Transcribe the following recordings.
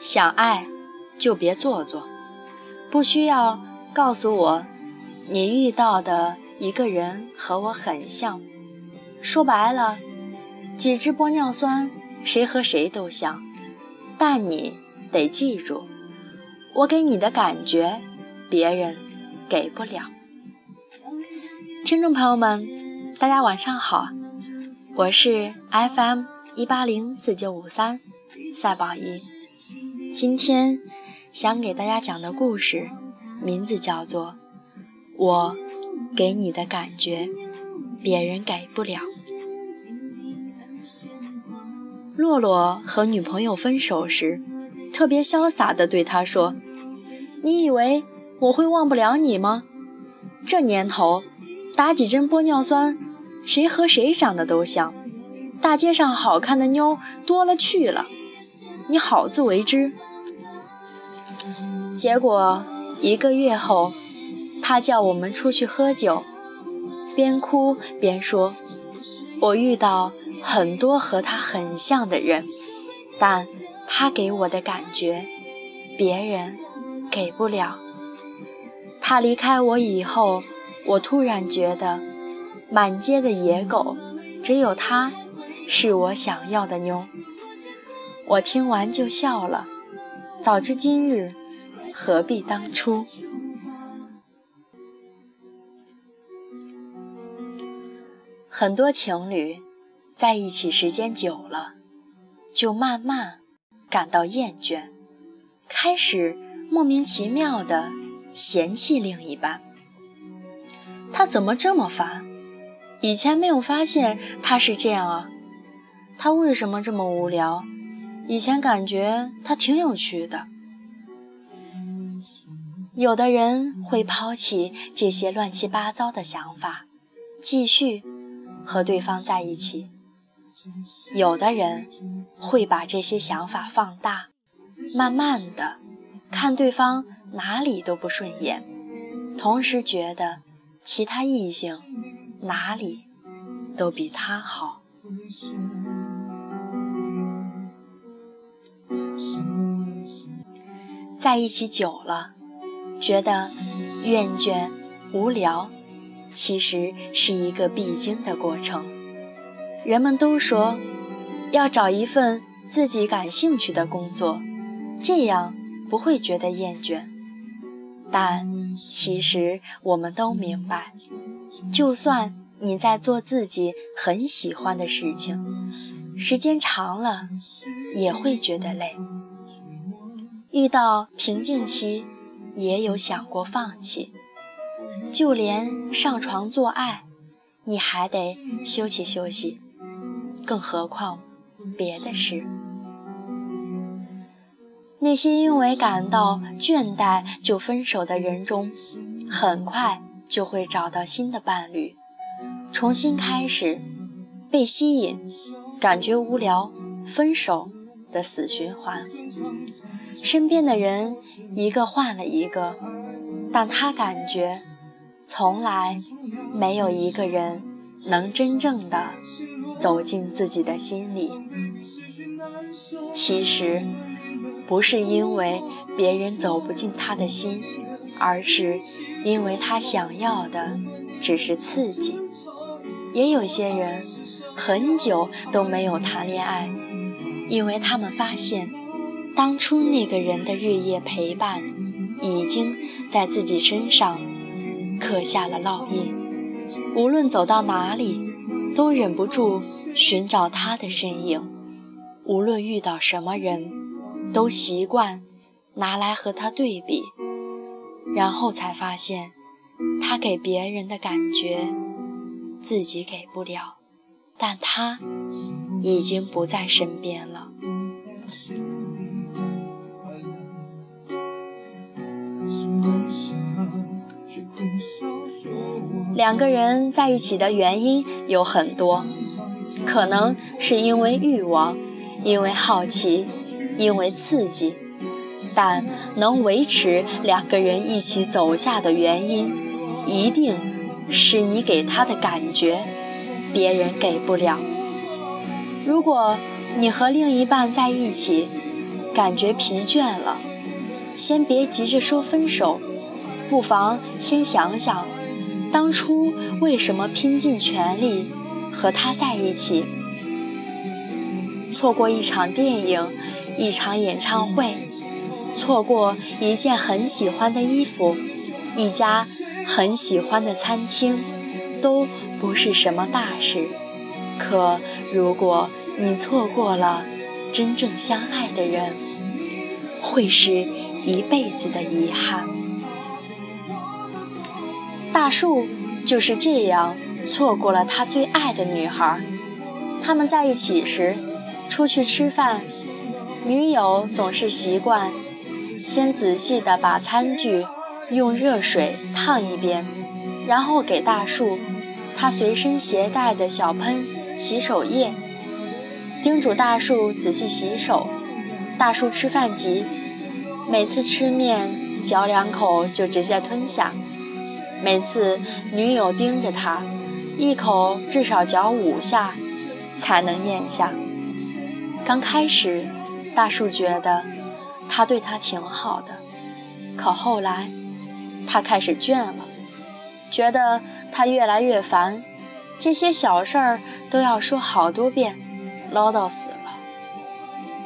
想爱，就别做作，不需要告诉我，你遇到的一个人和我很像。说白了，几支玻尿酸，谁和谁都像。但你得记住，我给你的感觉，别人给不了。听众朋友们，大家晚上好，我是 FM 一八零四九五三赛宝仪。今天想给大家讲的故事，名字叫做《我给你的感觉，别人给不了》。洛洛和女朋友分手时，特别潇洒地对他说：“你以为我会忘不了你吗？这年头，打几针玻尿酸，谁和谁长得都像，大街上好看的妞多了去了。”你好自为之。结果一个月后，他叫我们出去喝酒，边哭边说：“我遇到很多和他很像的人，但他给我的感觉，别人给不了。他离开我以后，我突然觉得，满街的野狗，只有他是我想要的妞。”我听完就笑了，早知今日，何必当初？很多情侣在一起时间久了，就慢慢感到厌倦，开始莫名其妙的嫌弃另一半。他怎么这么烦？以前没有发现他是这样啊，他为什么这么无聊？以前感觉他挺有趣的。有的人会抛弃这些乱七八糟的想法，继续和对方在一起；有的人会把这些想法放大，慢慢的看对方哪里都不顺眼，同时觉得其他异性哪里都比他好。在一起久了，觉得厌倦、无聊，其实是一个必经的过程。人们都说要找一份自己感兴趣的工作，这样不会觉得厌倦。但其实我们都明白，就算你在做自己很喜欢的事情，时间长了也会觉得累。遇到瓶颈期，也有想过放弃，就连上床做爱，你还得休息休息，更何况别的事。那些因为感到倦怠就分手的人中，很快就会找到新的伴侣，重新开始被吸引，感觉无聊，分手的死循环。身边的人一个换了一个，但他感觉从来没有一个人能真正的走进自己的心里。其实不是因为别人走不进他的心，而是因为他想要的只是刺激。也有些人很久都没有谈恋爱，因为他们发现。当初那个人的日夜陪伴，已经在自己身上刻下了烙印。无论走到哪里，都忍不住寻找他的身影；无论遇到什么人，都习惯拿来和他对比。然后才发现，他给别人的感觉，自己给不了，但他已经不在身边了。两个人在一起的原因有很多，可能是因为欲望，因为好奇，因为刺激，但能维持两个人一起走下的原因，一定是你给他的感觉，别人给不了。如果你和另一半在一起，感觉疲倦了，先别急着说分手，不妨先想想，当初为什么拼尽全力和他在一起。错过一场电影，一场演唱会，错过一件很喜欢的衣服，一家很喜欢的餐厅，都不是什么大事。可如果你错过了真正相爱的人，会是一辈子的遗憾。大树就是这样错过了他最爱的女孩。他们在一起时，出去吃饭，女友总是习惯先仔细地把餐具用热水烫一遍，然后给大树他随身携带的小喷洗手液，叮嘱大树仔细洗手。大树吃饭急，每次吃面嚼两口就直接吞下。每次女友盯着他，一口至少嚼五下才能咽下。刚开始，大树觉得他对他挺好的，可后来他开始倦了，觉得他越来越烦，这些小事儿都要说好多遍，唠叨死了。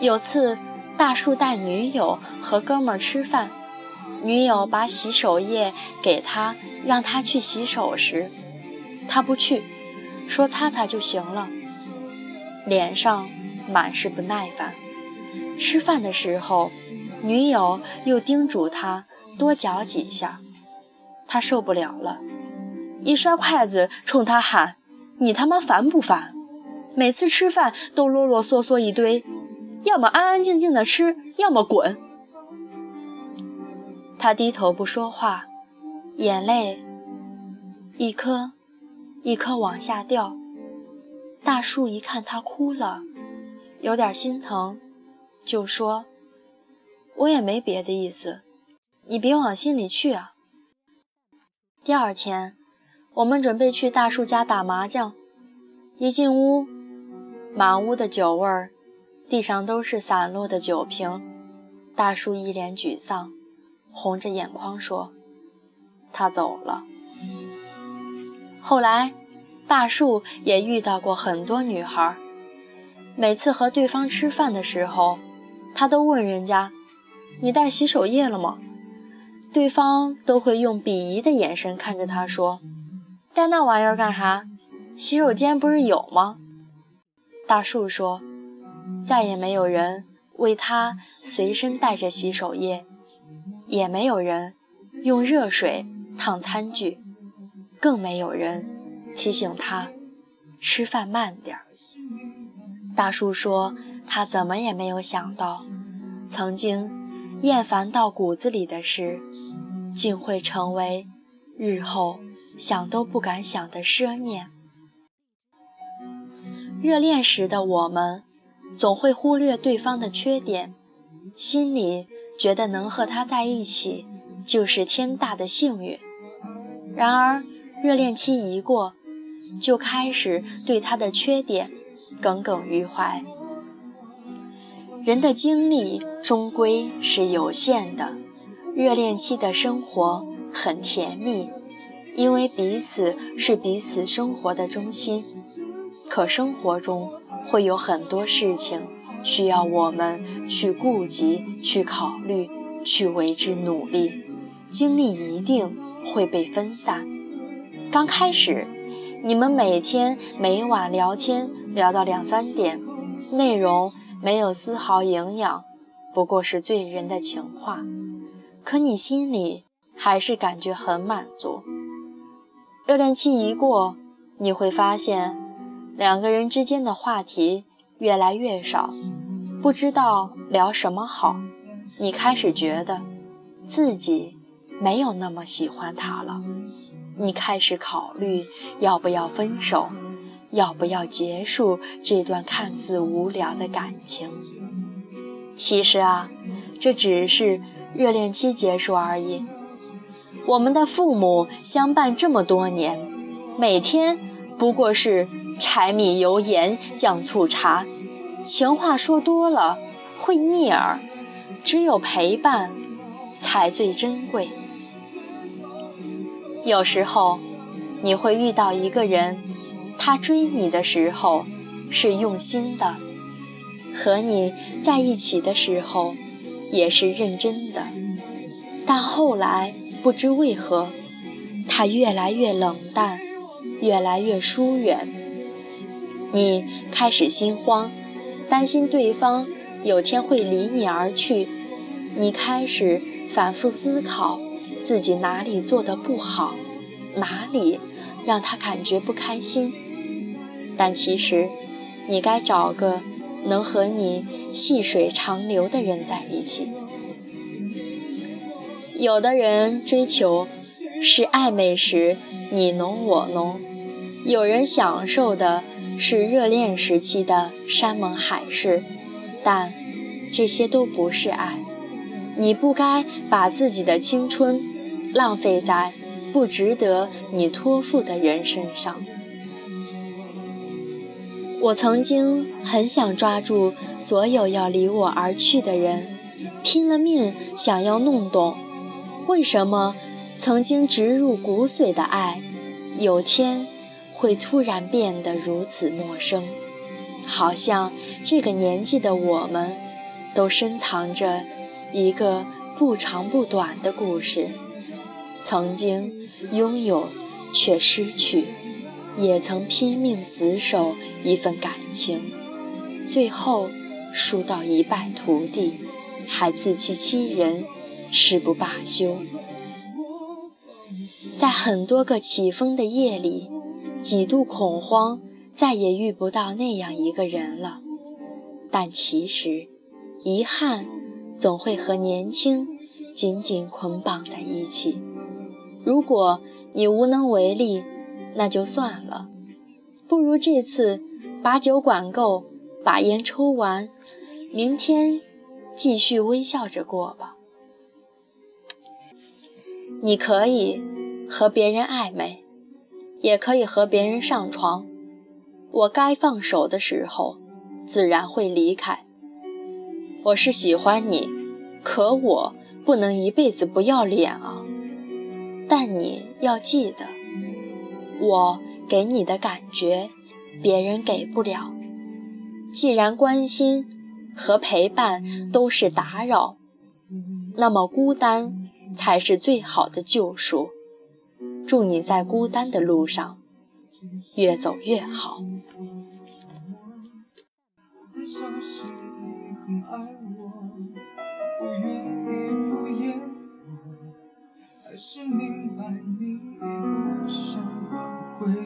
有次。大树带女友和哥们儿吃饭，女友把洗手液给他，让他去洗手时，他不去，说擦擦就行了，脸上满是不耐烦。吃饭的时候，女友又叮嘱他多嚼几下，他受不了了，一摔筷子冲他喊：“你他妈烦不烦？每次吃饭都啰啰嗦嗦一堆。”要么安安静静的吃，要么滚。他低头不说话，眼泪一颗一颗往下掉。大树一看他哭了，有点心疼，就说：“我也没别的意思，你别往心里去啊。”第二天，我们准备去大树家打麻将，一进屋，满屋的酒味儿。地上都是散落的酒瓶，大树一脸沮丧，红着眼眶说：“他走了。”后来，大树也遇到过很多女孩，每次和对方吃饭的时候，他都问人家：“你带洗手液了吗？”对方都会用鄙夷的眼神看着他说：“带那玩意儿干啥？洗手间不是有吗？”大树说。再也没有人为他随身带着洗手液，也没有人用热水烫餐具，更没有人提醒他吃饭慢点儿。大叔说，他怎么也没有想到，曾经厌烦到骨子里的事，竟会成为日后想都不敢想的奢念。热恋时的我们。总会忽略对方的缺点，心里觉得能和他在一起就是天大的幸运。然而，热恋期一过，就开始对他的缺点耿耿于怀。人的精力终归是有限的，热恋期的生活很甜蜜，因为彼此是彼此生活的中心。可生活中，会有很多事情需要我们去顾及、去考虑、去为之努力，精力一定会被分散。刚开始，你们每天每晚聊天聊到两三点，内容没有丝毫营养，不过是醉人的情话，可你心里还是感觉很满足。热恋期一过，你会发现。两个人之间的话题越来越少，不知道聊什么好。你开始觉得自己没有那么喜欢他了，你开始考虑要不要分手，要不要结束这段看似无聊的感情。其实啊，这只是热恋期结束而已。我们的父母相伴这么多年，每天不过是。柴米油盐酱醋茶，情话说多了，会腻耳，只有陪伴才最珍贵。有时候你会遇到一个人，他追你的时候是用心的，和你在一起的时候也是认真的，但后来不知为何，他越来越冷淡，越来越疏远，你开始心慌。担心对方有天会离你而去，你开始反复思考自己哪里做的不好，哪里让他感觉不开心。但其实，你该找个能和你细水长流的人在一起。有的人追求是暧昧时你侬我侬，有人享受的。是热恋时期的山盟海誓，但这些都不是爱。你不该把自己的青春浪费在不值得你托付的人身上。我曾经很想抓住所有要离我而去的人，拼了命想要弄懂，为什么曾经植入骨髓的爱，有天。会突然变得如此陌生，好像这个年纪的我们，都深藏着一个不长不短的故事。曾经拥有，却失去；也曾拼命死守一份感情，最后输到一败涂地，还自欺欺人，誓不罢休。在很多个起风的夜里。几度恐慌，再也遇不到那样一个人了。但其实，遗憾总会和年轻紧紧捆绑在一起。如果你无能为力，那就算了，不如这次把酒管够，把烟抽完，明天继续微笑着过吧。你可以和别人暧昧。也可以和别人上床，我该放手的时候，自然会离开。我是喜欢你，可我不能一辈子不要脸啊！但你要记得，我给你的感觉，别人给不了。既然关心和陪伴都是打扰，那么孤单才是最好的救赎。祝你在孤单的路上越走越好。还是明白你一生会